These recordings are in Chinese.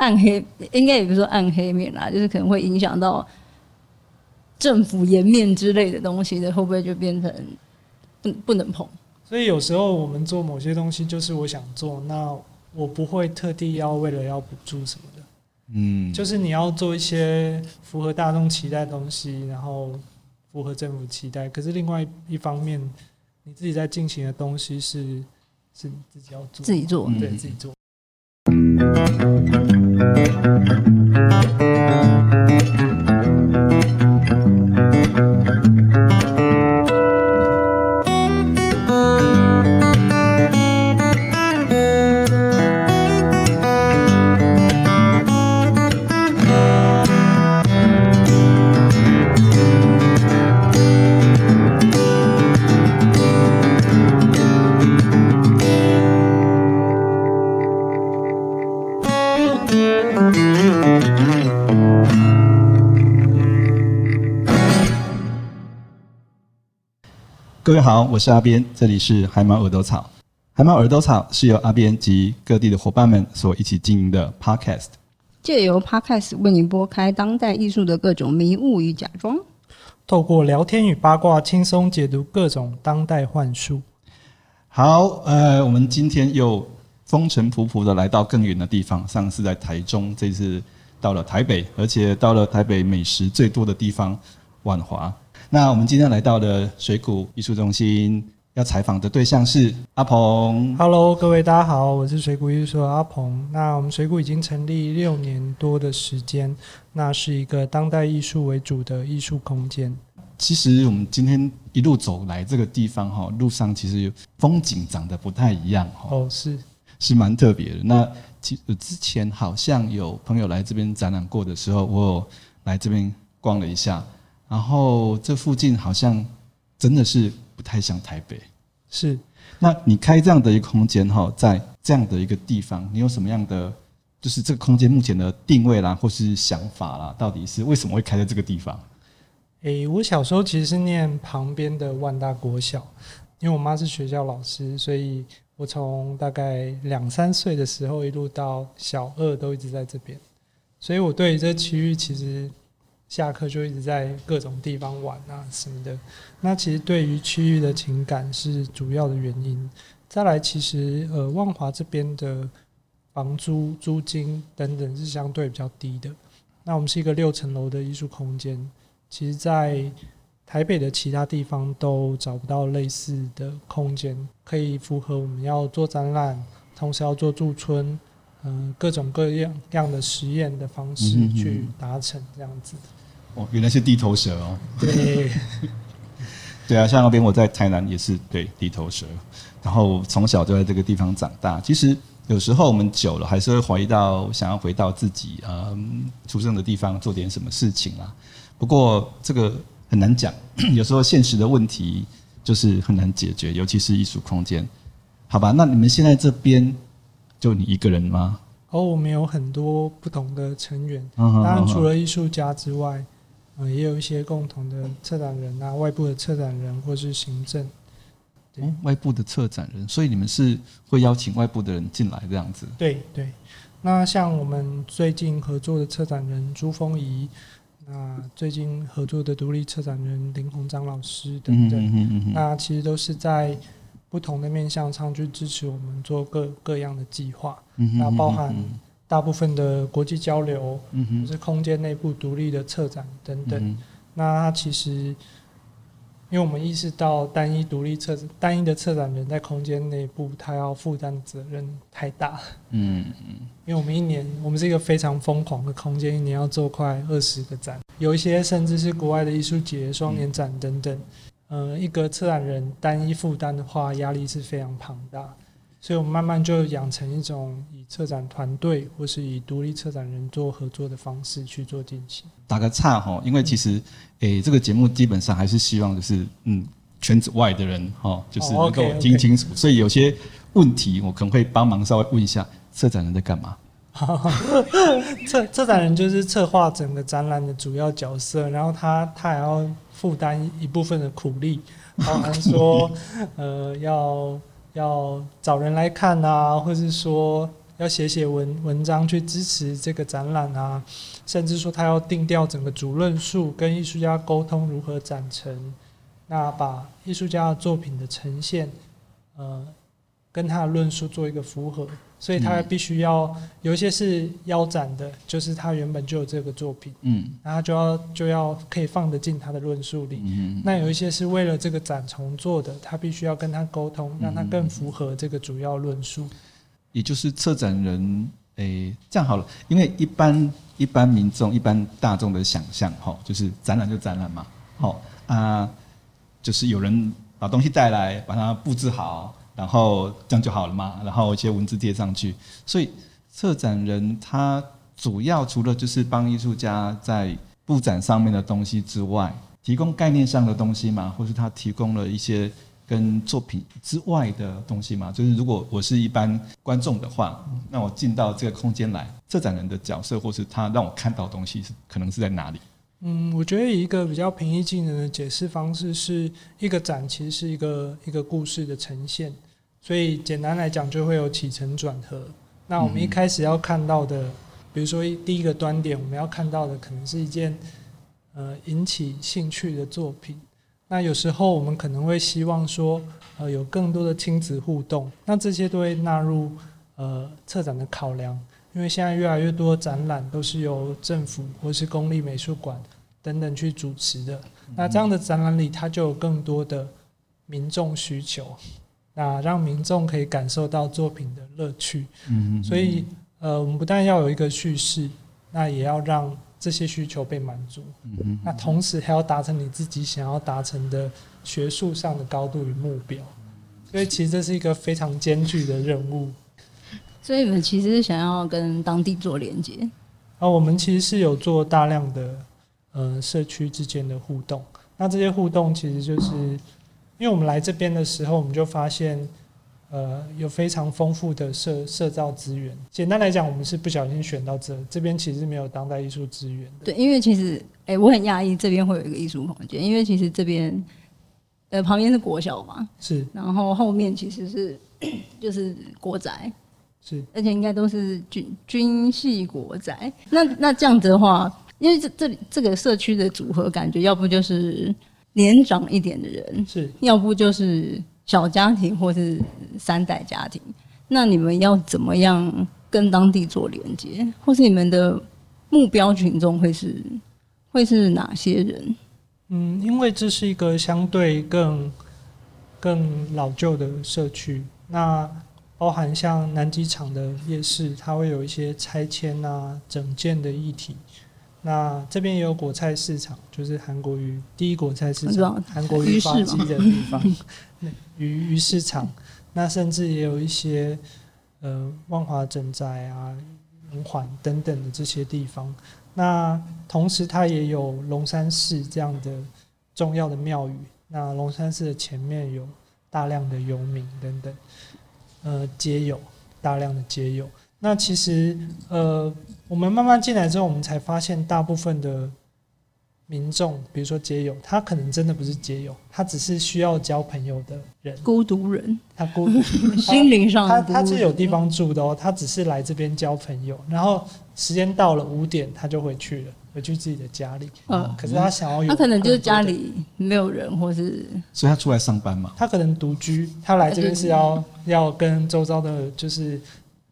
暗黑，应该也不是说暗黑面啦，就是可能会影响到政府颜面之类的东西的，会不会就变成不不能碰？所以有时候我们做某些东西，就是我想做，那我不会特地要为了要补助什么的，嗯，就是你要做一些符合大众期待的东西，然后符合政府期待。可是另外一方面，你自己在进行的东西是是你自己要做，自己做，对，自己做。Thank you. 各位好，我是阿边，这里是海马耳朵草。海马耳朵草是由阿边及各地的伙伴们所一起经营的 Podcast，借由 Podcast 为您拨开当代艺术的各种迷雾与假装，透过聊天与八卦，轻松解读各种当代幻术。好，呃，我们今天又风尘仆仆的来到更远的地方，上次在台中，这次到了台北，而且到了台北美食最多的地方万华。那我们今天来到的水谷艺术中心，要采访的对象是阿鹏。Hello，各位大家好，我是水谷艺术的阿鹏。那我们水谷已经成立六年多的时间，那是一个当代艺术为主的艺术空间。其实我们今天一路走来这个地方哈，路上其实风景长得不太一样哈。哦，是是蛮特别的。那其实之前好像有朋友来这边展览过的时候，我有来这边逛了一下。然后这附近好像真的是不太像台北，是。那你开这样的一个空间哈，在这样的一个地方，你有什么样的就是这个空间目前的定位啦，或是想法啦？到底是为什么会开在这个地方？诶，我小时候其实是念旁边的万大国小，因为我妈是学校老师，所以我从大概两三岁的时候一路到小二都一直在这边，所以我对这区域其实。下课就一直在各种地方玩啊什么的，那其实对于区域的情感是主要的原因。再来，其实呃万华这边的房租、租金等等是相对比较低的。那我们是一个六层楼的艺术空间，其实在台北的其他地方都找不到类似的空间，可以符合我们要做展览，同时要做驻村，嗯、呃，各种各样样的实验的方式去达成这样子。哦，原来是地头蛇哦。对，对啊，像那边我在台南也是对地头蛇，然后从小就在这个地方长大。其实有时候我们久了，还是会怀疑到想要回到自己嗯出生的地方做点什么事情啦。不过这个很难讲，有时候现实的问题就是很难解决，尤其是艺术空间。好吧，那你们现在这边就你一个人吗？哦，我们有很多不同的成员，当然除了艺术家之外。嗯，也有一些共同的策展人啊，外部的策展人或是行政。对，哦，外部的策展人，所以你们是会邀请外部的人进来这样子？对对。那像我们最近合作的策展人朱峰仪，那最近合作的独立策展人林鸿章老师等等，嗯哼嗯哼，那其实都是在不同的面向上去支持我们做各各样的计划，嗯哼嗯哼，那包含。大部分的国际交流，嗯哼，就是空间内部独立的策展等等。嗯、那它其实，因为我们意识到单一独立策单一的策展人在空间内部，他要负担的责任太大。嗯嗯。因为我们一年，我们是一个非常疯狂的空间，一年要做快二十个展，有一些甚至是国外的艺术节、双年展等等。嗯、呃，一个策展人单一负担的话，压力是非常庞大。所以，我们慢慢就养成一种以策展团队或是以独立策展人做合作的方式去做进行。打个岔哈，因为其实，诶、欸，这个节目基本上还是希望就是，嗯，圈子外的人哈，就是能够听清楚。所以有些问题，我可能会帮忙稍微问一下，策展人在干嘛？策策展人就是策划整个展览的主要角色，然后他他还要负担一部分的苦力，包含说，呃，要。要找人来看啊，或是说，要写写文文章去支持这个展览啊，甚至说他要定调整个主论述，跟艺术家沟通如何展成，那把艺术家的作品的呈现，呃，跟他的论述做一个符合，所以他必须要有一些是腰斩的，就是他原本就有这个作品，嗯，然后就要就要可以放得进他的论述里，嗯，那有一些是为了这个展重做的，他必须要跟他沟通，让他更符合这个主要论述。也就是策展人，诶、欸，这样好了，因为一般一般民众、一般大众的想象，哈，就是展览就展览嘛，好啊，就是有人把东西带来，把它布置好，然后这样就好了嘛，然后一些文字贴上去。所以策展人他主要除了就是帮艺术家在布展上面的东西之外，提供概念上的东西嘛，或是他提供了一些。跟作品之外的东西嘛，就是如果我是一般观众的话，那我进到这个空间来，策展人的角色或是他让我看到东西是可能是在哪里？嗯，我觉得一个比较平易近人的解释方式是一个展其实是一个一个故事的呈现，所以简单来讲就会有起承转合。那我们一开始要看到的，比如说第一个端点，我们要看到的可能是一件呃引起兴趣的作品。那有时候我们可能会希望说，呃，有更多的亲子互动，那这些都会纳入呃策展的考量，因为现在越来越多展览都是由政府或是公立美术馆等等去主持的，那这样的展览里，它就有更多的民众需求，那让民众可以感受到作品的乐趣，嗯，所以呃，我们不但要有一个叙事，那也要让。这些需求被满足，那同时还要达成你自己想要达成的学术上的高度与目标，所以其实这是一个非常艰巨的任务。所以你们其实是想要跟当地做连接啊？我们其实是有做大量的呃社区之间的互动。那这些互动其实就是因为我们来这边的时候，我们就发现。呃，有非常丰富的社社造资源。简单来讲，我们是不小心选到这，这边其实没有当代艺术资源的。对，因为其实，哎、欸，我很讶异这边会有一个艺术空间，因为其实这边，呃，旁边是国小嘛，是，然后后面其实是 就是国宅，是，而且应该都是军军系国宅。那那这样子的话，因为这这里这个社区的组合，感觉要不就是年长一点的人，是，要不就是。小家庭或是三代家庭，那你们要怎么样跟当地做连接，或是你们的目标群众会是会是哪些人？嗯，因为这是一个相对更更老旧的社区，那包含像南机场的夜市，它会有一些拆迁啊、整建的议题。那这边也有果菜市场，就是韩国鱼第一果菜市场，韩国鱼发迹的地方，鱼鱼市场。那甚至也有一些呃万华整宅啊、龙环等等的这些地方。那同时它也有龙山寺这样的重要的庙宇。那龙山寺的前面有大量的游民等等，呃，街友大量的街友。那其实，呃，我们慢慢进来之后，我们才发现，大部分的民众，比如说街友，他可能真的不是街友，他只是需要交朋友的人，孤独人，他孤独，心灵上的，他他是有地方住的哦，他只是来这边交朋友，然后时间到了五点，他就回去了，回去自己的家里。嗯，可是他想要有，他可能就是家里没有人，或是，所以他出来上班嘛？他可能独居，他来这边是要要跟周遭的，就是。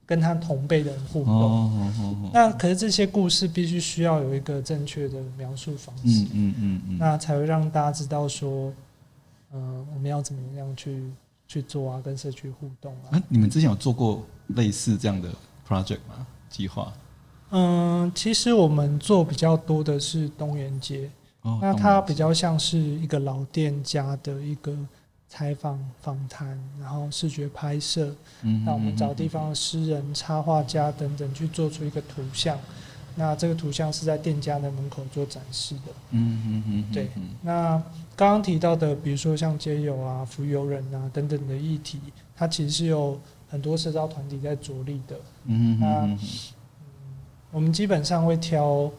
跟他同辈的人互动，哦哦哦哦、那可是这些故事必须需要有一个正确的描述方式，嗯嗯嗯嗯、那才会让大家知道说，嗯、呃，我们要怎么样去去做啊，跟社区互动啊，啊。你们之前有做过类似这样的 project 吗？计划？嗯，其实我们做比较多的是东园街，哦、那它比较像是一个老店家的一个。采访、访谈，然后视觉拍摄，嗯，那我们找地方的诗人、插画家等等去做出一个图像。那这个图像是在店家的门口做展示的。嗯嗯嗯，对。那刚刚提到的，比如说像街友啊、浮游人啊等等的议题，它其实是有很多社造团体在着力的。嗯那嗯，我们基本上会挑。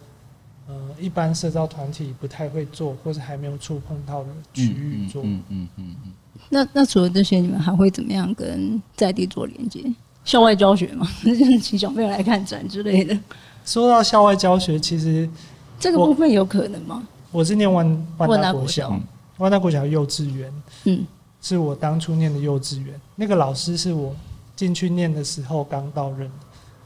呃，一般社造团体不太会做，或是还没有触碰到的区域做。嗯嗯嗯嗯。嗯嗯嗯嗯，那那除了这些，你们还会怎么样跟在地做连接？校外教学嘛，就是请小朋友来看展之类的。说到校外教学，其实这个部分有可能吗？我是念万万达国小，万达国小幼稚园，嗯，是我当初念的幼稚园。那个老师是我进去念的时候刚到任，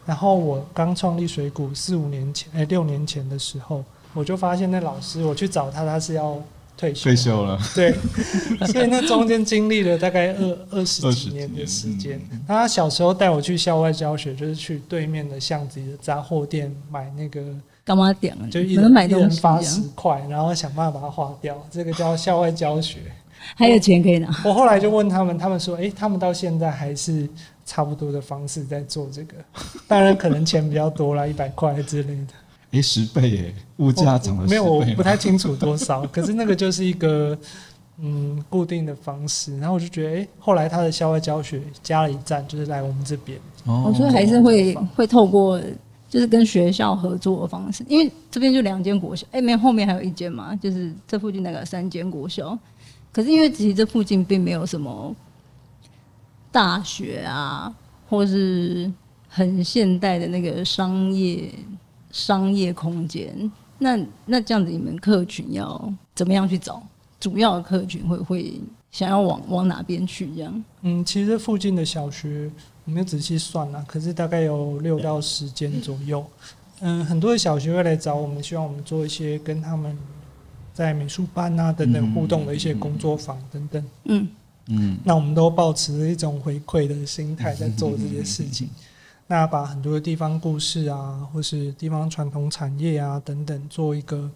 然后我刚创立水谷四五年前，哎，六年前的时候，我就发现那老师，我去找他，他是要退休，退休了，对，所以那中间经历了大概二二十几年的时间。他小时候带我去校外教学，就是去对面的巷子里的杂货店买那个。干嘛点啊？就一人买东西，一人发十块，然后想办法把它花掉。这个叫校外教学，还有钱可以拿。我后来就问他们，他们说：“哎，他们到现在还是差不多的方式在做这个，当然可能钱比较多啦，一百块之类的。”哎，十倍耶，物价涨了十倍。没有，我不太清楚多少。可是那个就是一个嗯固定的方式。然后我就觉得，哎，后来他的校外教学加了一站，就是来我们这边。哦，所以还是会会透过。就是跟学校合作的方式，因为这边就两间国小，哎、欸，没有后面还有一间嘛，就是这附近那个三间国小。可是因为其实这附近并没有什么大学啊，或是很现代的那个商业商业空间。那那这样子，你们客群要怎么样去找？主要的客群会会想要往往哪边去？这样？嗯，其实附近的小学。我没有仔细算了，可是大概有六到十间左右。嗯，很多的小学会来找我们，希望我们做一些跟他们在美术班啊等等互动的一些工作坊等等。嗯嗯，那我们都抱持着一种回馈的心态在做这些事情。那把很多的地方故事啊，或是地方传统产业啊等等，做一个。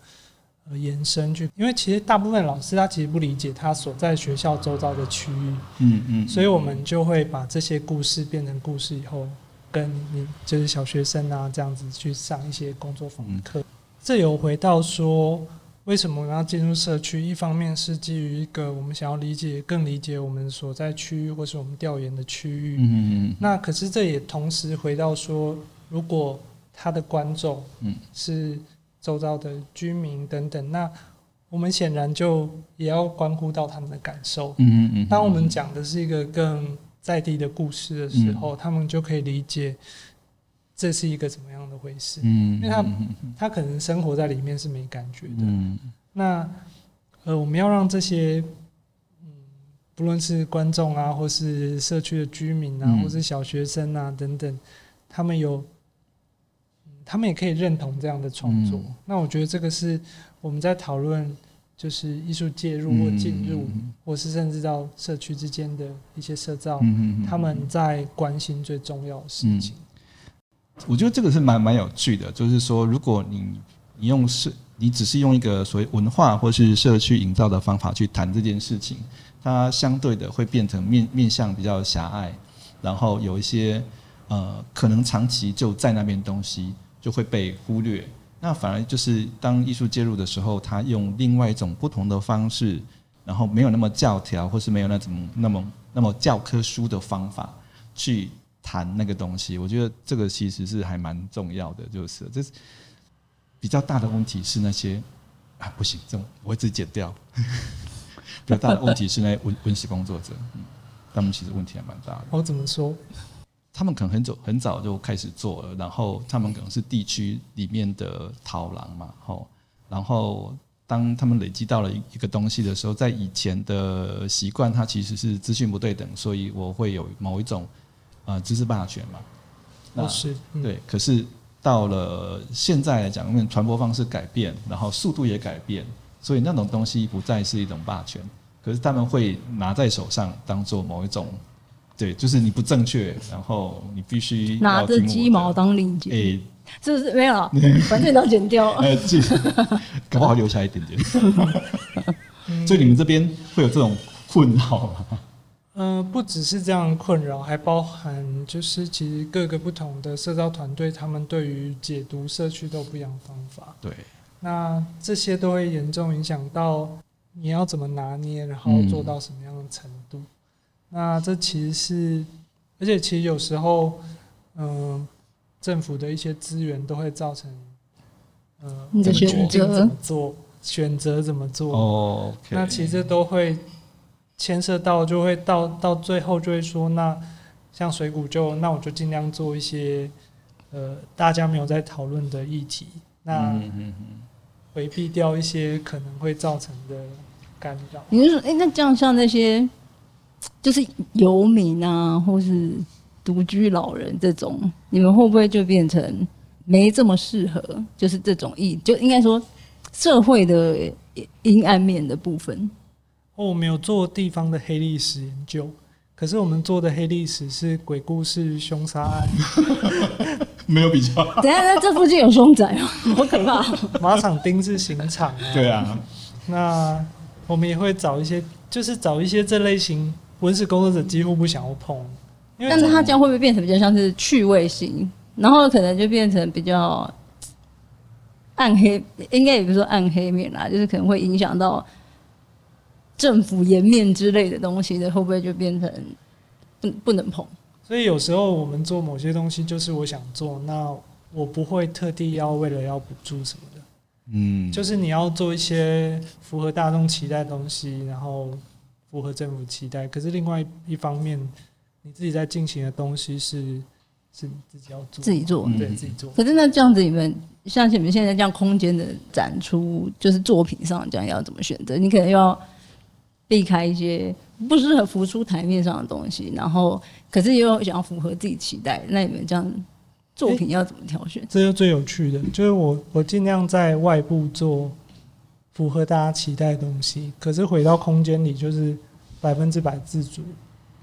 延伸去，因为其实大部分老师他其实不理解他所在学校周遭的区域，嗯嗯，所以我们就会把这些故事变成故事以后，跟你就是小学生啊这样子去上一些工作坊课。这有回到说，为什么我们要进入社区？一方面是基于一个我们想要理解、更理解我们所在区域或是我们调研的区域，嗯嗯，那可是这也同时回到说，如果他的观众，嗯，是。周遭的居民等等，那我们显然就也要关乎到他们的感受。嗯嗯，当我们讲的是一个更在地的故事的时候，他们就可以理解这是一个怎么样的回事。嗯，因为他他可能生活在里面是没感觉的。嗯，那呃，我们要让这些嗯，不论是观众啊，或是社区的居民啊，或是小学生啊等等，他们有。他们也可以认同这样的创作。嗯、那我觉得这个是我们在讨论，就是艺术介入或进入，嗯、或是甚至到社区之间的一些社造，嗯、他们在关心最重要的事情。我觉得这个是蛮蛮有趣的，就是说，如果你你用社，你只是用一个所谓文化或是社区营造的方法去谈这件事情，它相对的会变成面面向比较狭隘，然后有一些呃，可能长期就在那边东西。就会被忽略，那反而就是当艺术介入的时候，他用另外一种不同的方式，然后没有那么教条，或是没有那种那么那么教科书的方法去谈那个东西。我觉得这个其实是还蛮重要的，就是这是比较大的问题是那些啊不行，这种我会自己剪掉。比较大的问题是那些文文史工作者，嗯，他们其实问题还蛮大的。我怎么说？他们可能很早很早就开始做了，然后他们可能是地区里面的逃狼嘛，吼，然后当他们累积到了一一个东西的时候，在以前的习惯，它其实是资讯不对等，所以我会有某一种呃知识霸权嘛，那是、嗯、对。可是到了现在来讲，因为传播方式改变，然后速度也改变，所以那种东西不再是一种霸权，可是他们会拿在手上当做某一种。对，就是你不正确，然后你必须拿着鸡毛当令箭。哎，是不是没有？反正都剪掉。哎，搞不好留下一点点。所以你们这边会有这种困扰吗？嗯、呃，不只是这样困扰，还包含就是其实各个不同的社造团队，他们对于解读社区都不一样的方法。对，那这些都会严重影响到你要怎么拿捏，然后做到什么样的程度。嗯那这其实是，而且其实有时候，嗯、呃，政府的一些资源都会造成，呃，你的选择怎么做，选择怎么做。哦，okay、那其实都会牵涉到，就会到到最后就会说，那像水谷就那我就尽量做一些呃大家没有在讨论的议题，那回避掉一些可能会造成的干扰。你是说，哎、欸，那这样像那些就是游民啊，或是独居老人这种，你们会不会就变成没这么适合？就是这种议，就应该说社会的阴暗面的部分。哦，我们有做地方的黑历史研究，可是我们做的黑历史是鬼故事凶杀案，没有比较。等下，那这附近有凶宅哦，好可怕！马场丁是刑场啊。对啊，那我们也会找一些，就是找一些这类型文史工作者几乎不想要碰，因为但是他这样会不会变成比较像是趣味性，然后可能就变成比较暗黑，应该也不是说暗黑面啦，就是可能会影响到。政府颜面之类的东西的，会不会就变成不不能碰？所以有时候我们做某些东西，就是我想做，那我不会特地要为了要补助什么的。嗯，就是你要做一些符合大众期待的东西，然后符合政府期待。可是另外一方面，你自己在进行的东西是是你自己要做，自己做，对，自己做。可是那这样子，你们像你们现在这样空间的展出，就是作品上这样要怎么选择？你可能要。避开一些不适合浮出台面上的东西，然后可是又想要符合自己期待，那你们这样作品要怎么挑选？欸，这就最有趣的，就是我我尽量在外部做符合大家期待的东西，可是回到空间里就是百分之百自主，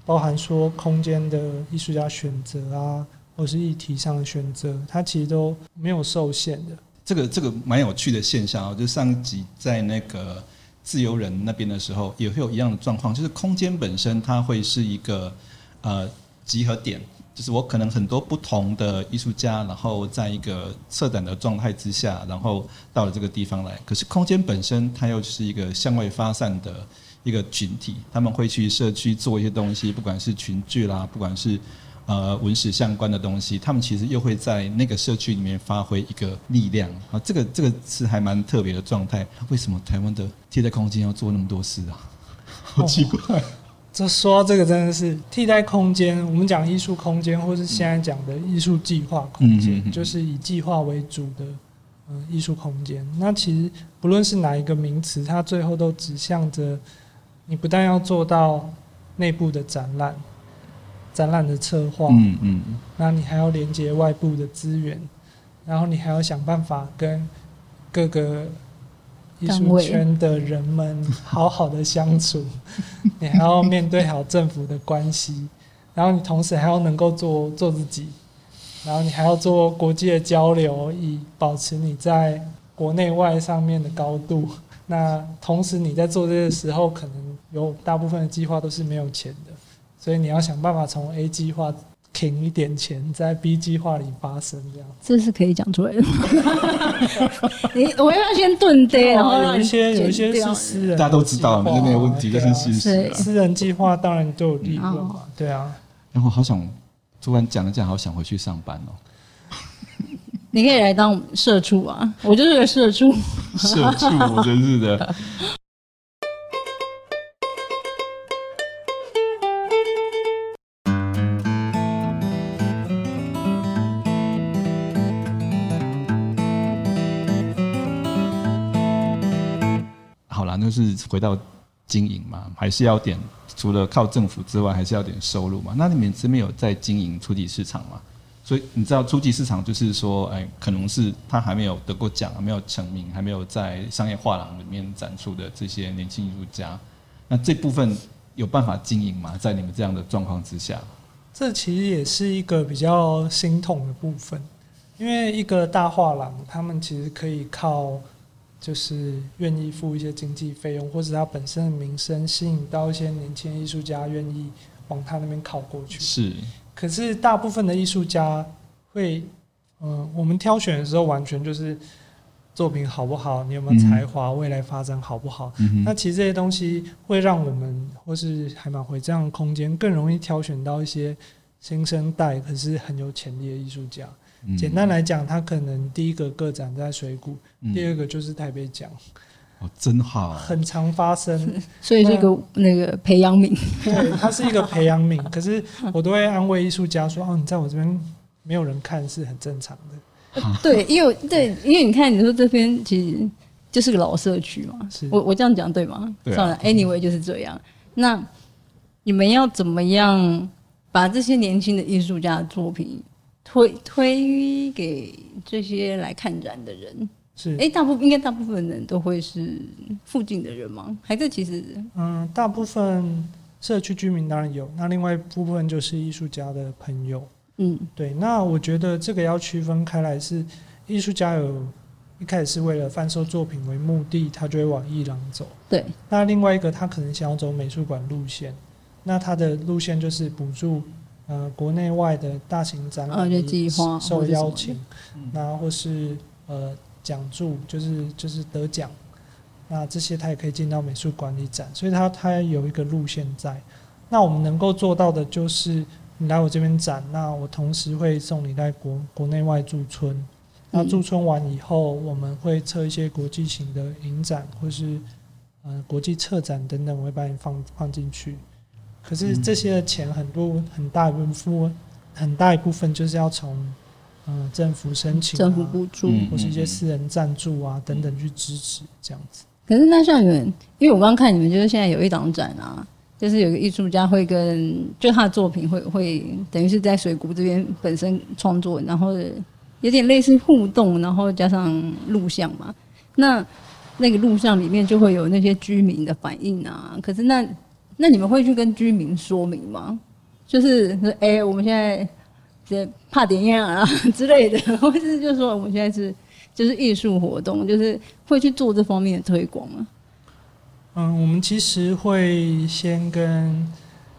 包含说空间的艺术家选择啊，或是议题上的选择，它其实都没有受限的。这个这个蛮有趣的现象啊，就上集在那个。自由人那边的时候也会有一样的状况，就是空间本身它会是一个呃集合点，就是我可能很多不同的艺术家，然后在一个策展的状态之下，然后到了这个地方来。可是空间本身它又是一个向外发散的一个群体，他们会去社区做一些东西，不管是群聚啦，不管是。呃，文史相关的东西，他们其实又会在那个社区里面发挥一个力量啊。这个这个是还蛮特别的状态。为什么台湾的替代空间要做那么多事啊？好奇怪。哦，这说到这个真的是替代空间。我们讲艺术空间，或是现在讲的艺术计划空间，嗯，就是以计划为主的嗯艺术空间。那其实不论是哪一个名词，它最后都指向着你不但要做到内部的展览。展览的策划，嗯嗯，那你还要连接外部的资源，然后你还要想办法跟各个艺术圈的人们 好好的相处，你还要面对好政府的关系，然后你同时还要能够做做自己，然后你还要做国际的交流，以保持你在国内外上面的高度。那同时你在做这些时候，可能有大部分的计划都是没有钱的。所以你要想办法从 A 计划停一点钱，在 B 计划里发生，这样这是可以讲出来的。你我要先顿跌，然后有一些有一些是私人，大家都知道，那没有问题，这是事实。私人计划当然都有利润嘛，对啊。然后好想突然讲了这样，好想回去上班哦。你可以来当社畜啊，我就是个社畜。社畜，我真是的。回到经营嘛，还是要点除了靠政府之外，还是要点收入嘛。那你们这边有在经营初级市场吗？所以你知道初级市场就是说，哎，可能是他还没有得过奖，还没有成名，还没有在商业画廊里面展出的这些年轻艺术家，那这部分有办法经营吗？在你们这样的状况之下，这其实也是一个比较心痛的部分，因为一个大画廊，他们其实可以靠。就是愿意付一些经济费用，或者他本身的名声吸引到一些年轻艺术家愿意往他那边靠过去。是，可是大部分的艺术家会，嗯，我们挑选的时候完全就是作品好不好，你有没有才华，未来发展好不好？嗯。那其实这些东西会让我们或是海马回这样的空间更容易挑选到一些新生代可是很有潜力的艺术家。简单来讲，他可能第一个个展在水谷，第二个就是台北奖。哦，真好，很常发生，所以这个那个培养皿，对，它是一个培养皿。可是我都会安慰艺术家说：“哦，你在我这边没有人看是很正常的。”对，因为对，因为你看，你说这边其实就是个老社区嘛。是我我这样讲对吗？对啊，算了，anyway 就是这样。那你们要怎么样把这些年轻的艺术家的作品推推给这些来看展的人？是，哎、欸，大部分应该大部分人都会是附近的人吗？还是其实，嗯，大部分社区居民当然有，那另外一部分就是艺术家的朋友，嗯，对。那我觉得这个要区分开来是，艺术家有一开始是为了贩售作品为目的，他就会往艺廊走，对。那另外一个他可能想要走美术馆路线，那他的路线就是补助呃国内外的大型展览计划受邀请，那或是呃。奖助就是就是得奖，那这些他也可以进到美术馆里展，所以他他有一个路线在。那我们能够做到的就是，你来我这边展，那我同时会送你在国国内外驻村。那驻村完以后，我们会测一些国际型的影展，或是呃国际策展等等，我会把你放放进去。可是这些的钱很多很大一部分，很大一部分就是要从。嗯，政府申请、啊、政府补助，或是一些私人赞助啊、嗯、等等去支持这样子。可是那像你们，因为我刚刚看你们，就是现在有一档展啊，就是有个艺术家会跟，就他的作品会会等于是在水谷这边本身创作，然后有点类似互动，然后加上录像嘛。那那个录像里面就会有那些居民的反应啊。可是那那你们会去跟居民说明吗？就是说，哎、我们现在。这怕点样啊 之类的，或是就是说我们现在是就是艺术活动，就是会去做这方面的推广吗？嗯，我们其实会先跟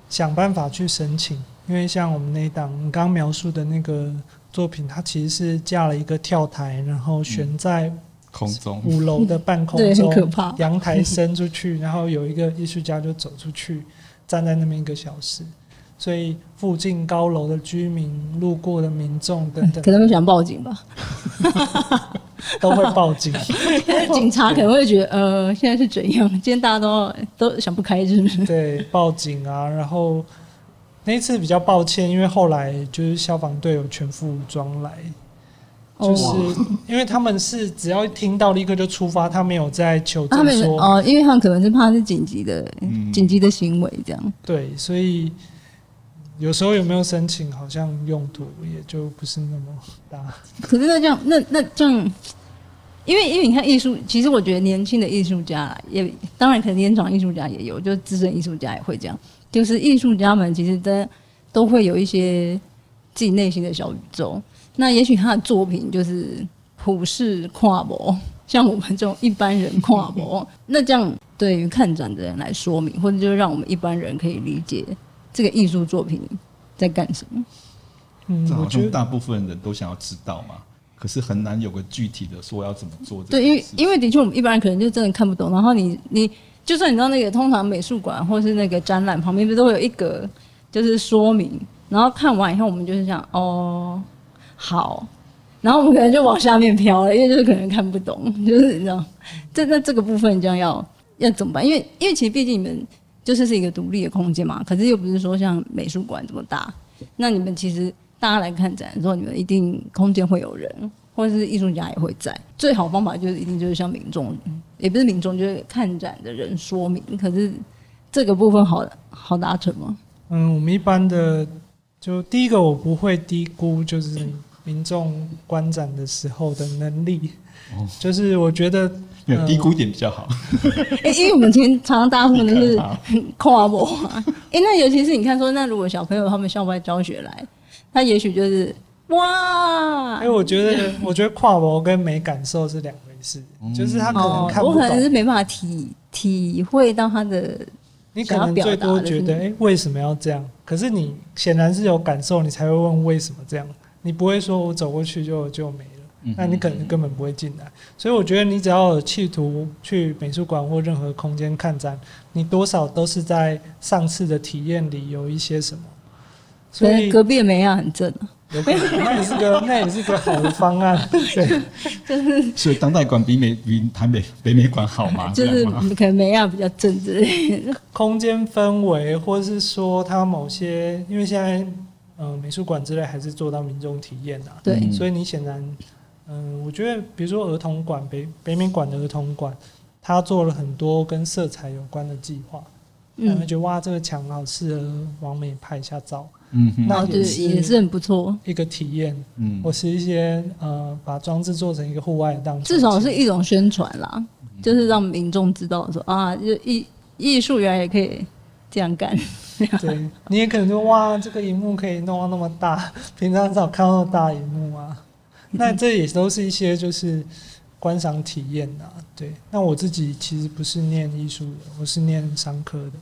想办法去申请，因为像我们那一档你刚刚描述的那个作品，它其实是架了一个跳台，然后悬在空中五楼的半空中，可怕，阳台伸出去，然后有一个艺术家就走出去，站在那边一个小时。所以附近高楼的居民、路过的民众等等，可能会想报警吧，都会报警。警察可能会觉得，呃，现在是怎样？今天大家都都想不开，是不是？对，报警啊。然后那一次比较抱歉，因为后来就是消防队有全副武装来，就是 因为他们是只要一听到立刻就出发，他没有在求证说哦，因为他们可能是怕是紧急的紧急的行为这样。对，所以。有时候有没有申请，好像用途也就不是那么大。可是那这样，那那这样，因为因为你看艺术，其实我觉得年轻的艺术家也，当然可能年长艺术家也有，就资深艺术家也会这样。就是艺术家们其实都都会有一些自己内心的小宇宙。那也许他的作品就是普世跨博，像我们这种一般人跨博。那这样对于看展的人来说明，或者就是让我们一般人可以理解。这个艺术作品在干什么？嗯，我觉得大部分人都想要知道嘛，可是很难有个具体的说要怎么做。对，因为因为的确我们一般人可能就真的看不懂。然后你你就算你知道那个通常美术馆或是那个展览旁边不都会有一个就是说明，然后看完以后我们就是想哦好，然后我们可能就往下面飘了，因为就是可能看不懂，就是你知道这那这个部分将要要怎么办？因为因为其实毕竟你们。就是是一个独立的空间嘛，可是又不是说像美术馆这么大。那你们其实大家来看展的时候，你们一定空间会有人，或者是艺术家也会在。最好方法就是一定就是向民众，也不是民众，就是看展的人说明。可是这个部分好好达成吗？嗯，我们一般的就第一个，我不会低估就是民众观展的时候的能力，就是我觉得。有低估一点比较好。哎、欸，因为我们今天常常大部分都是 跨博。哎、欸，那尤其是你看说，那如果小朋友他们校外教学来，他也许就是哇。哎、欸，我觉得，我觉得跨博跟没感受是两回事。嗯、就是他可能看不懂，我可能是没办法体体会到他的。你可能最多觉得，哎、欸，为什么要这样？可是你显然是有感受，你才会问为什么这样。你不会说我走过去就就没了。那你可能根本不会进来，所以我觉得你只要有企图去美术馆或任何空间看展，你多少都是在上次的体验里有一些什么。所以隔壁的美亚很正啊。有可能，那也是个那也是个好的方案。对，就是所以当代馆比美比台北北美馆好吗？就是可能美亚比较正之类。空间氛围，或是说它某些，因为现在嗯、呃、美术馆之类还是做到民众体验的、啊，对，所以你显然嗯、呃，我觉得比如说儿童馆北北美馆的儿童馆，它做了很多跟色彩有关的计划。嗯，会觉得哇，这个墙好适合往美拍一下照，嗯哼，那也是也是很不错。一个体验，嗯，或是一些呃，把装置做成一个户外的档，至少是一种宣传啦，嗯、就是让民众知道说啊，就艺艺术原来也可以这样干，对，你也可能说哇，这个荧幕可以弄到那么大，平常很少看到大荧幕啊，那这也都是一些就是。观赏体验呐、啊，对。那我自己其实不是念艺术的，我是念商科的，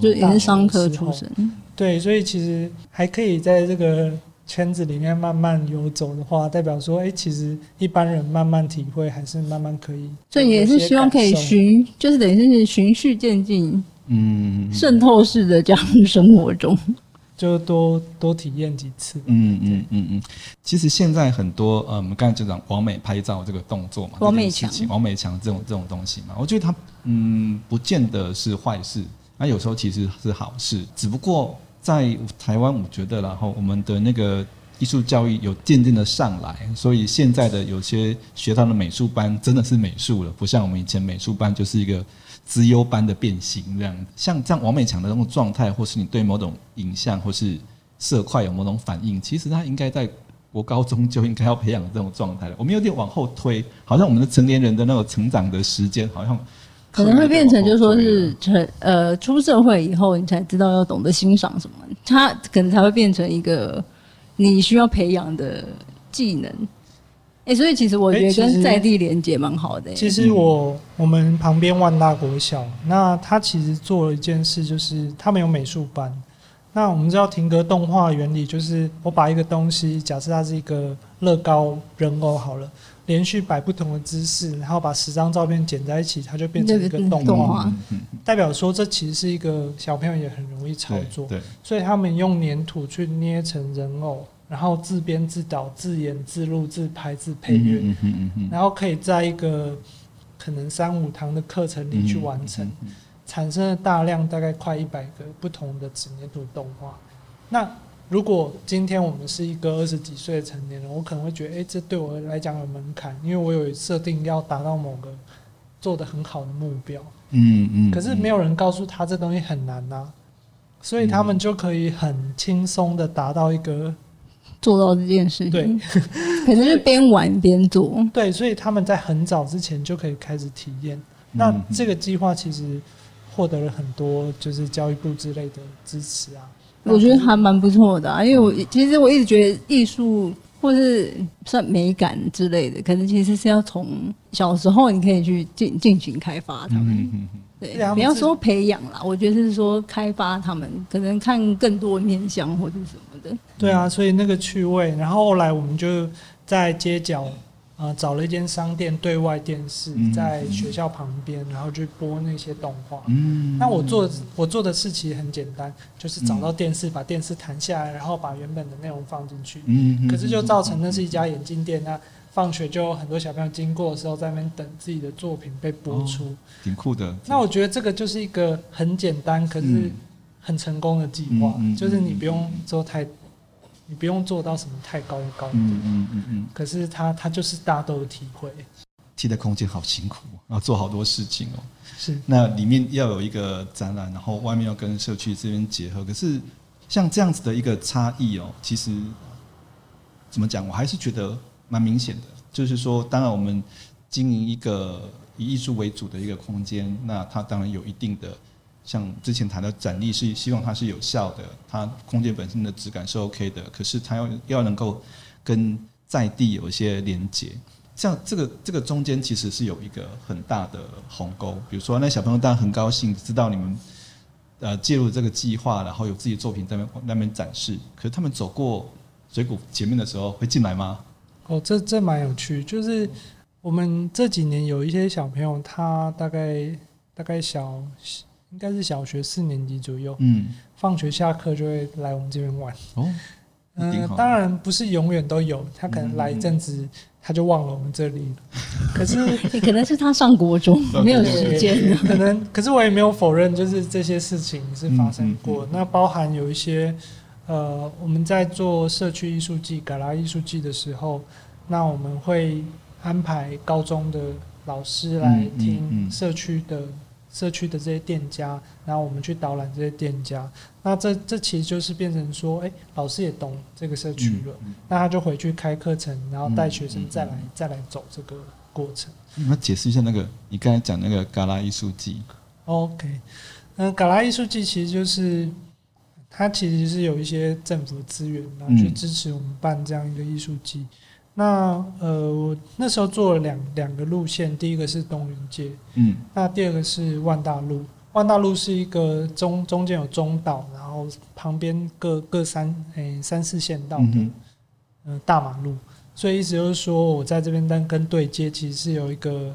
就也是商科出身。对，所以其实还可以在这个圈子里面慢慢游走的话，代表说，哎、欸，其实一般人慢慢体会，还是慢慢可以。所以也是希望可以循，就是等于是循序渐进，嗯，渗透式的这样生活中。就多多体验几次。嗯嗯嗯嗯，其实现在很多呃，我们刚才就讲王美拍照这个动作嘛，王美强，王美强这种这种东西嘛，我觉得它嗯，不见得是坏事，那有时候其实是好事。只不过在台湾，我觉得然后我们的那个艺术教育有渐渐的上来，所以现在的有些学堂的美术班真的是美术了，不像我们以前美术班就是一个。资优班的变形这样，像这样王美墙的那种状态，或是你对某种影像或是色块有某种反应，其实他应该在国高中就应该要培养这种状态了。我们有点往后推，好像我们的成年人的那种成长的时间，好像可能会变成，就是说是成呃出社会以后，你才知道要懂得欣赏什么，它可能才会变成一个你需要培养的技能。哎、欸，所以其实我觉得跟在地连接蛮好的、欸。其实我我们旁边万大国小，那他其实做了一件事，就是他们有美术班。那我们知道停格动画原理，就是我把一个东西，假设它是一个乐高人偶好了，连续摆不同的姿势，然后把十张照片剪在一起，它就变成一个动画。代表说，这其实是一个小朋友也很容易操作。对，所以他们用粘土去捏成人偶。然后自编自导自演自录自拍自配乐，嗯嗯嗯、然后可以在一个可能三五堂的课程里去完成，嗯嗯嗯、产生了大量大概快一百个不同的纸粘土动画。那如果今天我们是一个二十几岁的成年人，我可能会觉得，哎，这对我来讲有门槛，因为我有设定要达到某个做的很好的目标。嗯嗯。可是没有人告诉他这东西很难啊，所以他们就可以很轻松的达到一个。做到这件事情，对，可能是边玩边做。对，所以他们在很早之前就可以开始体验。那这个计划其实获得了很多，就是教育部之类的支持啊。我觉得还蛮不错的啊，因为我其实我一直觉得艺术或是算美感之类的，可能其实是要从小时候你可以去进进行开发他们。对，不要说培养啦，我觉得是说开发他们，可能看更多面向或者什么的。对啊，所以那个趣味，然后后来我们就在街角，呃，找了一间商店对外电视，在学校旁边，然后去播那些动画。嗯，那我做我做的事其实很简单，就是找到电视，把电视弹下来，然后把原本的内容放进去。嗯，可是就造成那是一家眼镜店那。放学就有很多小朋友经过的时候，在那边等自己的作品被播出，哦、挺酷的。那我觉得这个就是一个很简单，可是很成功的计划，嗯、就是你不用做太，你不用做到什么太高的高度，嗯嗯嗯嗯。可是他他就是大家都有体会。替代空间好辛苦，要做好多事情哦。是，那里面要有一个展览，然后外面要跟社区这边结合。可是像这样子的一个差异哦，其实怎么讲，我还是觉得。蛮明显的，就是说，当然我们经营一个以艺术为主的一个空间，那它当然有一定的，像之前谈的展力是希望它是有效的，它空间本身的质感是 OK 的，可是它要要能够跟在地有一些连接，像这个这个中间其实是有一个很大的鸿沟。比如说，那小朋友当然很高兴知道你们呃介入这个计划，然后有自己的作品在那那边展示，可是他们走过水谷前面的时候会进来吗？哦，这这蛮有趣，就是我们这几年有一些小朋友，他大概大概小应该是小学四年级左右，嗯，放学下课就会来我们这边玩。哦，嗯，当然不是永远都有，他可能来一阵子他就忘了我们这里了。可是可能是他上国中 没有时间，可能可是我也没有否认，就是这些事情是发生过。那包含有一些呃，我们在做社区艺术季、嘎啦艺术季的时候，那我们会安排高中的老师来听社区的。社区的这些店家，然后我们去导览这些店家，那这这其实就是变成说，哎、欸，老师也懂这个社区了，那他就回去开课程，然后带学生再来、嗯嗯、再来走这个过程。你们解释一下那个，你刚才讲那个嘎啦艺术季。OK，那，嘎啦艺术季其实就是它其实是有一些政府的资源，然后去支持我们办这样一个艺术季。那呃，我那时候做了两两个路线，第一个是东云街，嗯，那第二个是万大路。万大路是一个中中间有中岛，然后旁边各各三诶、欸、三四线道的嗯、呃、大马路，所以意思就是说我在这边单跟对接其实是有一个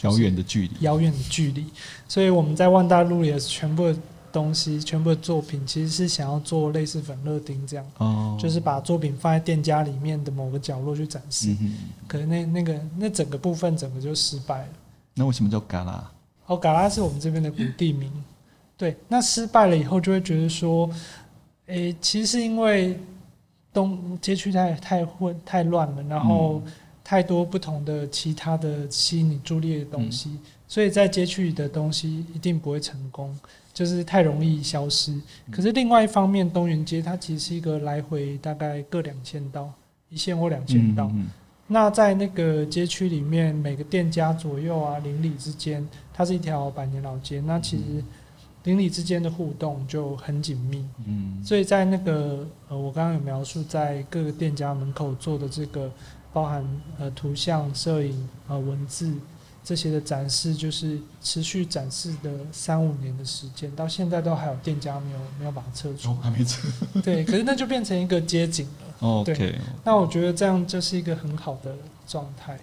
遥远的距离，遥远的距离，所以我们在万大路也是全部。东西全部的作品其实是想要做类似粉乐丁这样，哦，就是把作品放在店家里面的某个角落去展示。嗯，可是那那个那整个部分整个就失败了。那为什么叫嘎啦？哦，嘎啦是我们这边的古地名。对，那失败了以后就会觉得说，诶、欸，其实是因为东街区太太混太乱了，然后太多不同的其他的吸引你注意力的东西，嗯、所以在街区里的东西一定不会成功。就是太容易消失。可是另外一方面，东园街它其实是一个来回大概各两千刀，一线或两千刀。那在那个街区里面，每个店家左右啊，邻里之间，它是一条百年老街。那其实邻里之间的互动就很紧密。嗯，所以在那个呃，我刚刚有描述在各个店家门口做的这个，包含呃图像、摄影、呃文字。这些的展示就是持续展示的三五年的时间，到现在都还有店家没有没有把它撤出，哦，还没撤。对，可是那就变成一个街景了。哦，okay, 对，那我觉得这样就是一个很好的状态。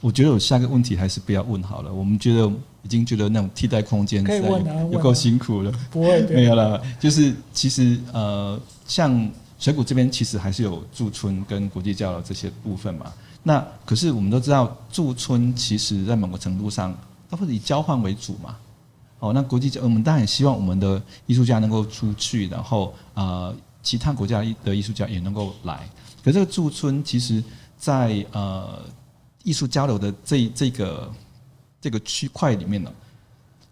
我觉得我下个问题还是不要问好了。我们觉得已经觉得那种替代空间可以问啊，有够辛苦了。不会，没有了。就是其实呃，像水谷这边其实还是有驻村跟国际交流这些部分嘛。那可是我们都知道，驻村其实在某个程度上，都会以交换为主嘛。哦，那国际我们当然也希望我们的艺术家能够出去，然后呃，其他国家的艺术家也能够来。可是这个驻村，其实在呃艺术交流的这这个这个区块里面呢，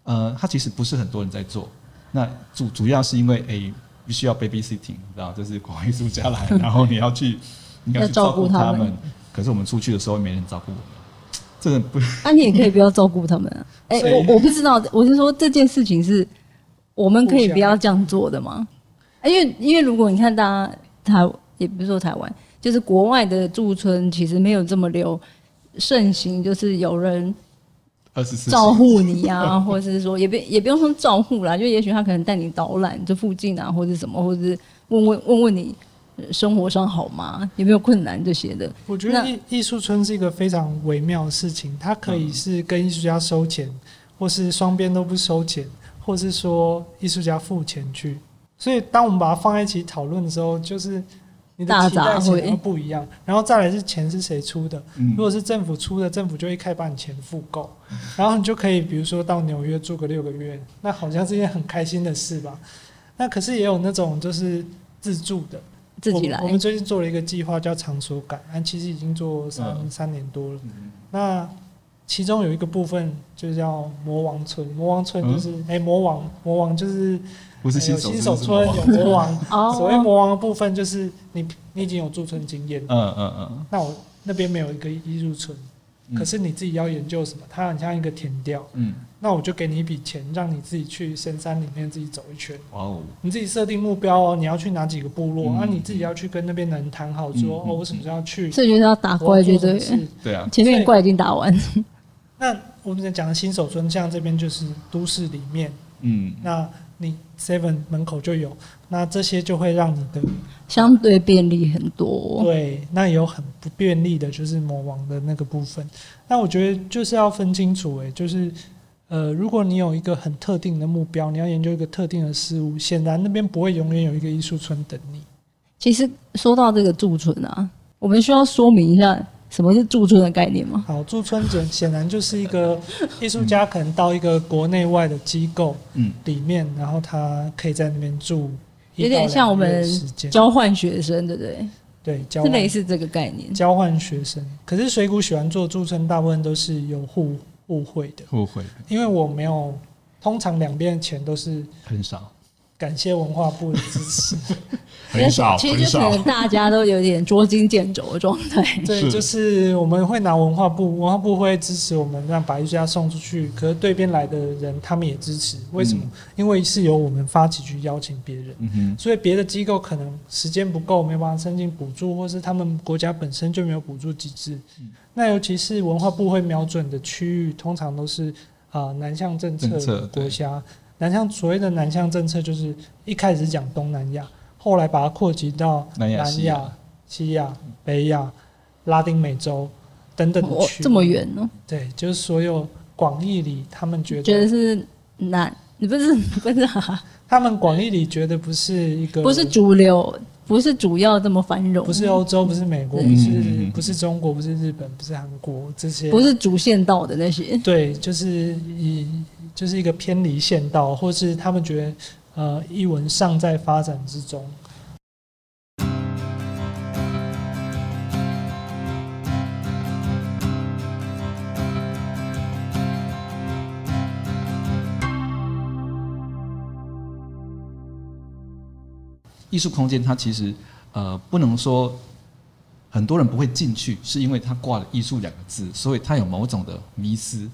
呃，它其实不是很多人在做。那主主要是因为诶，必须要 babysitting，然后就是国外艺术家来，然后你要去，你要去照顾他们。可是我们出去的时候没人照顾我们，这个不。那、啊、你也可以不要照顾他们啊！哎、欸，我我不知道，我是说这件事情是我们可以不要这样做的吗？因为因为如果你看大家台，也不是说台湾，就是国外的驻村其实没有这么流盛行，就是有人照顾你啊，或者是说也不也不用说照顾啦，就也许他可能带你导览这附近啊，或者什么，或者是问问问问你。生活上好吗？有没有困难这些的？我觉得艺艺术村是一个非常微妙的事情，它可以是跟艺术家收钱，或是双边都不收钱，或是说艺术家付钱去。所以当我们把它放在一起讨论的时候，就是你的期待会不一样。然后再来是钱是谁出的？如果是政府出的，政府就一开始把你钱付够，然后你就可以比如说到纽约住个六个月，那好像是一件很开心的事吧？那可是也有那种就是自助的。自己来我。我们最近做了一个计划，叫场所感，但其实已经做三、嗯、三年多了。嗯、那其中有一个部分就叫魔王村，魔王村就是哎、嗯欸，魔王魔王就是不是新手、欸、新手村有魔王。所谓魔王的部分就是你你已经有驻村经验。嗯嗯嗯。那我那边没有一个艺术村。可是你自己要研究什么？它很像一个填调。嗯，那我就给你一笔钱，让你自己去深山里面自己走一圈。哇哦！你自己设定目标哦，你要去哪几个部落？那、嗯啊、你自己要去跟那边的人谈好，说、嗯、哦，我什么时候要去？这就是要打怪，对对对啊。前面怪已经打完。那我们讲的新手村，像这边就是都市里面。嗯，那。你 Seven 门口就有，那这些就会让你的相对便利很多。对，那有很不便利的，就是魔王的那个部分。那我觉得就是要分清楚，诶，就是呃，如果你有一个很特定的目标，你要研究一个特定的事物，显然那边不会永远有一个艺术村等你。其实说到这个驻村啊，我们需要说明一下什么是驻村的概念吗？好，驻村简显然就是一个艺术家可能到一个国内外的机构嗯里面，嗯、然后他可以在那边住，有点像我们交换学生，对不对？对，是类似这个概念。交换学生，可是水谷喜欢做驻村，大部分都是有互互惠的，互惠的，因为我没有，通常两边的钱都是很少。感谢文化部的支持，很少，其实就可能大家都有点捉襟见肘的状态。对，就是我们会拿文化部，文化部会支持我们，让把艺术家送出去。可是对边来的人，他们也支持，为什么？嗯、因为是由我们发起去邀请别人，嗯、所以别的机构可能时间不够，没办法申请补助，或是他们国家本身就没有补助机制。嗯、那尤其是文化部会瞄准的区域，通常都是啊、呃、南向政策国家。南向所谓的南向政策，就是一开始讲东南亚，后来把它扩及到南亚、西亚、西亚、北亚、拉丁美洲等等的区域。这么远呢？对，就是所有广义里，他们觉得觉得是南，你不是不是、啊？他们广义里觉得不是一个，不是主流。不是主要这么繁荣，不是欧洲，不是美国，不是不是中国，不是日本，不是韩国，这些不是主线道的那些。对，就是以就是一个偏离线道，或是他们觉得呃艺文尚在发展之中。艺术空间，它其实呃不能说很多人不会进去，是因为它挂了“艺术”两个字，所以它有某种的迷思、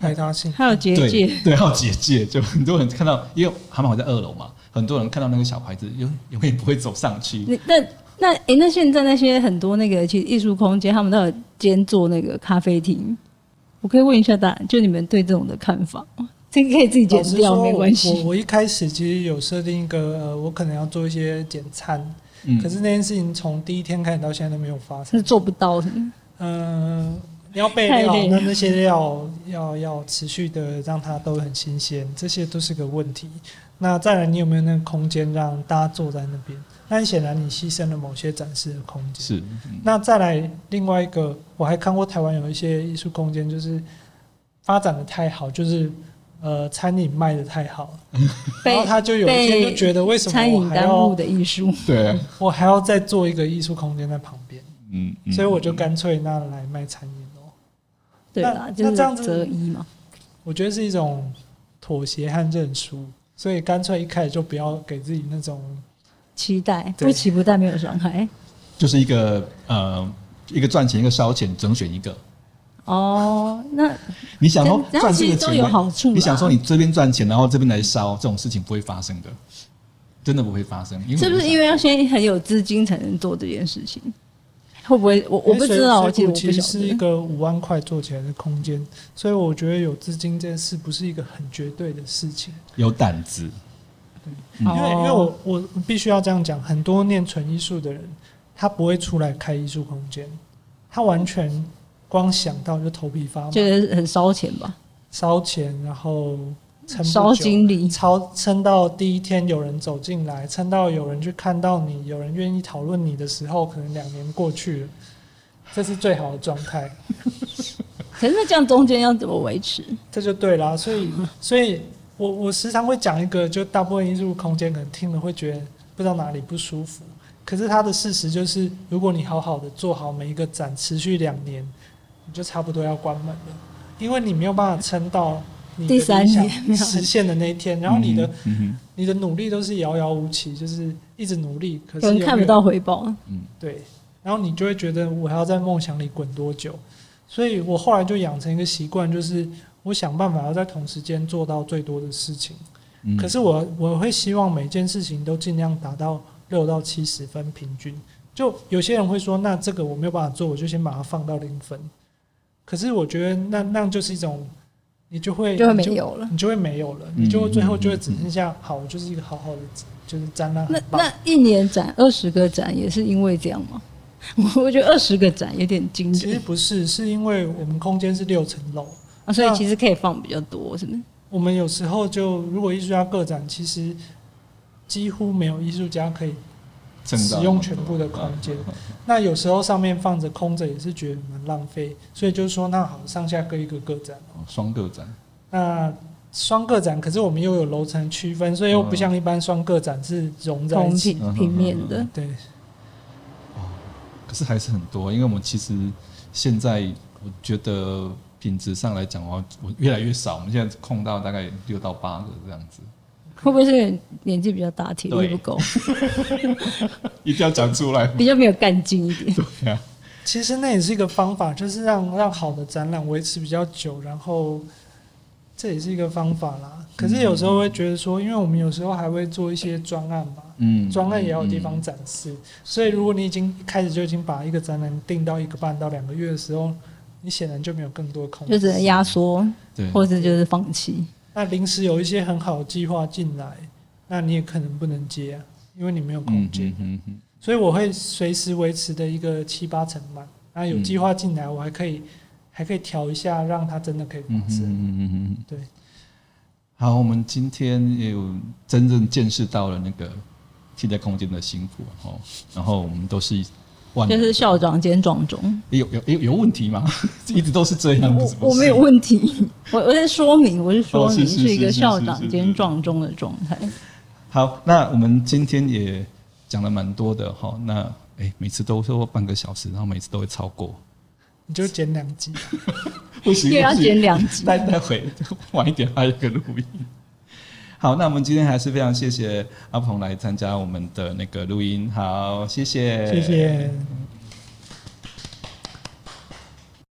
排他性，还有结界，对，对，还有结界。就很多人看到，因为蛤蟆会在二楼嘛，很多人看到那个小牌子，永永远不会走上去。那那诶，那现在那些很多那个其实艺术空间，他们都有兼做那个咖啡厅。我可以问一下大家，就你们对这种的看法吗？这个可以自己剪掉，没关系。我我一开始其实有设定一个，呃，我可能要做一些简餐，嗯、可是那件事情从第一天开始到现在都没有发生，是做不到的。嗯、要备料，那那些料要要持续的让它都很新鲜，这些都是个问题。那再来，你有没有那个空间让大家坐在那边？那显然你牺牲了某些展示的空间。是。嗯、那再来另外一个，我还看过台湾有一些艺术空间，就是发展的太好，就是。呃，餐饮卖的太好了，然后他就有一天就觉得，为什么我还要的艺术？对，我还要再做一个艺术空间在旁边，嗯，所以我就干脆那来卖餐饮哦。对啦，那这样子择一嘛，我觉得是一种妥协和认输，所以干脆一开始就不要给自己那种期待，不期不待没有伤害，就是一个呃，一个赚钱，一个烧钱，整选一个。哦，那你想说赚这个钱都有好处，你想说你这边赚钱，然后这边来烧，这种事情不会发生的，真的不会发生。是不是因为要先很有资金才能做这件事情？会不会？我我不知道，其实是一个五万块做起来的空间，所以我觉得有资金这件事不是一个很绝对的事情。有胆子，对，因为因为我我必须要这样讲，很多念纯艺术的人，他不会出来开艺术空间，他完全。光想到就头皮发麻，觉得很烧钱吧？烧钱，然后烧经理，超撑到第一天有人走进来，撑到有人去看到你，有人愿意讨论你的时候，可能两年过去了，这是最好的状态。可是这样中间要怎么维持？这就对啦，所以，所以我我时常会讲一个，就大部分艺术空间可能听了会觉得不知道哪里不舒服，可是它的事实就是，如果你好好的做好每一个展，持续两年。你就差不多要关门了，因为你没有办法撑到你的理想实现的那一天，然后你的、嗯嗯、你的努力都是遥遥无期，就是一直努力，可是看不到回报。嗯，对，然后你就会觉得我还要在梦想里滚多久？所以我后来就养成一个习惯，就是我想办法要在同时间做到最多的事情。嗯、可是我我会希望每件事情都尽量达到六到七十分平均。就有些人会说，那这个我没有办法做，我就先把它放到零分。可是我觉得那那样就是一种，你就会就会没有了，你就会没有了，你就会最后就会只剩下好，我就是一个好好的就是展览。那那一年展二十个展也是因为这样吗？我觉得二十个展有点惊。其实不是，是因为我们空间是六层楼啊，所以其实可以放比较多，是不是？我们有时候就如果艺术家个展，其实几乎没有艺术家可以使用全部的空间。那有时候上面放着空着也是觉得蛮浪费，所以就是说，那好，上下各一个个展，双个展。那双个展，可是我们又有楼层区分，所以又不像一般双个展是融在一起平平面的。对。哦，可是还是很多，因为我们其实现在我觉得。品质上来讲，我我越来越少。我们现在空到大概六到八个这样子。会不会是年纪比较大，体力不够？一定要讲出来。比较没有干劲一点。对啊。其实那也是一个方法，就是让让好的展览维持比较久，然后这也是一个方法啦。可是有时候会觉得说，因为我们有时候还会做一些专案嘛，嗯，专案也要有地方展示，所以如果你已经一开始就已经把一个展览定到一个半到两个月的时候。你显然就没有更多空间，就只能压缩，对，或者就是放弃。那临时有一些很好的计划进来，那你也可能不能接啊，因为你没有空间。嗯嗯，所以我会随时维持的一个七八成满。那有计划进来，我还可以还可以调一下，让它真的可以发生。嗯嗯嗯，对。好，我们今天也有真正见识到了那个替代空间的辛苦哦，然后我们都是。就是校长兼撞中，有有有有问题吗？一直都是这样子。我没有问题，我我在说明，我是说明是一个校长兼撞中的状态。好，那我们今天也讲了蛮多的哈。那哎、欸，每次都说半个小时，然后每次都会超过，你就剪两集，不行，也要剪两集，待待会晚一点还有一个录音。好，那我们今天还是非常谢谢阿鹏来参加我们的那个录音。好，谢谢，谢谢。